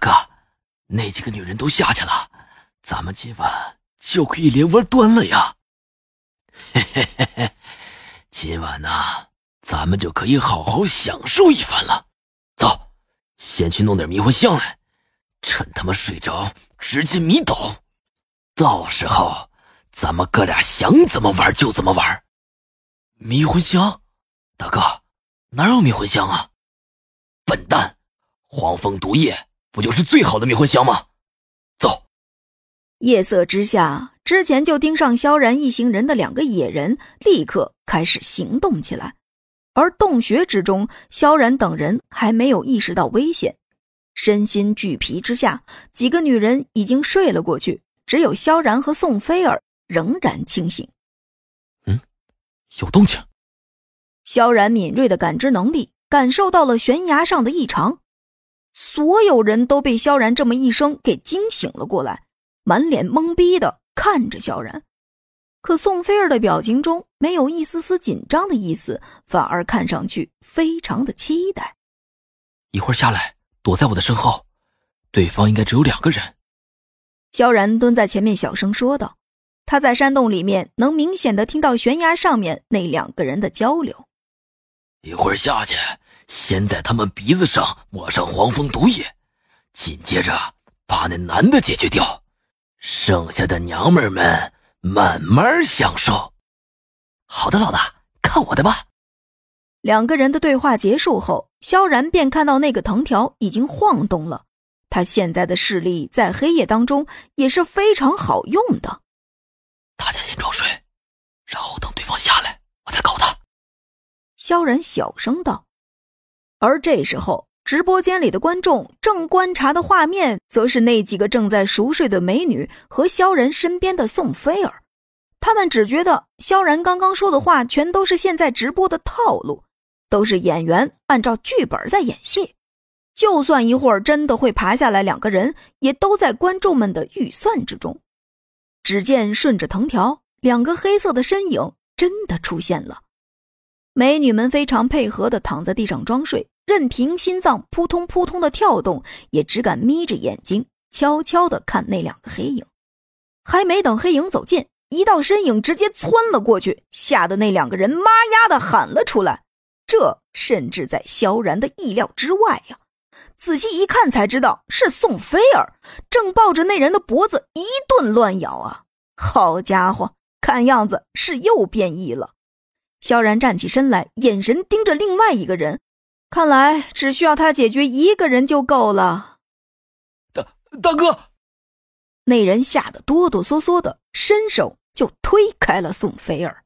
哥，那几个女人都下去了，咱们今晚就可以连玩端了呀！嘿嘿嘿嘿，今晚呢，咱们就可以好好享受一番了。走，先去弄点迷魂香来，趁他们睡着，直接迷倒。到时候，咱们哥俩想怎么玩就怎么玩。迷魂香，大哥，哪有迷魂香啊？笨蛋，黄蜂毒液不就是最好的迷魂香吗？走。夜色之下，之前就盯上萧然一行人的两个野人立刻开始行动起来，而洞穴之中，萧然等人还没有意识到危险，身心俱疲之下，几个女人已经睡了过去。只有萧然和宋菲儿仍然清醒。嗯，有动静。萧然敏锐的感知能力感受到了悬崖上的异常，所有人都被萧然这么一声给惊醒了过来，满脸懵逼的看着萧然。可宋菲儿的表情中没有一丝丝紧张的意思，反而看上去非常的期待。一会儿下来，躲在我的身后，对方应该只有两个人。萧然蹲在前面，小声说道：“他在山洞里面能明显的听到悬崖上面那两个人的交流。一会儿下去，先在他们鼻子上抹上黄蜂毒液，紧接着把那男的解决掉，剩下的娘们们慢慢享受。”好的，老大，看我的吧。两个人的对话结束后，萧然便看到那个藤条已经晃动了。他现在的视力在黑夜当中也是非常好用的。大家先装睡，然后等对方下来，我再搞他。萧然小声道。而这时候，直播间里的观众正观察的画面，则是那几个正在熟睡的美女和萧然身边的宋菲儿。他们只觉得萧然刚刚说的话，全都是现在直播的套路，都是演员按照剧本在演戏。就算一会儿真的会爬下来，两个人也都在观众们的预算之中。只见顺着藤条，两个黑色的身影真的出现了。美女们非常配合的躺在地上装睡，任凭心脏扑通扑通的跳动，也只敢眯着眼睛悄悄的看那两个黑影。还没等黑影走近，一道身影直接窜了过去，吓得那两个人妈呀的喊了出来。这甚至在萧然的意料之外呀。仔细一看，才知道是宋菲儿，正抱着那人的脖子一顿乱咬啊！好家伙，看样子是又变异了。萧然站起身来，眼神盯着另外一个人，看来只需要他解决一个人就够了。大大哥，那人吓得哆哆嗦嗦的，伸手就推开了宋菲儿。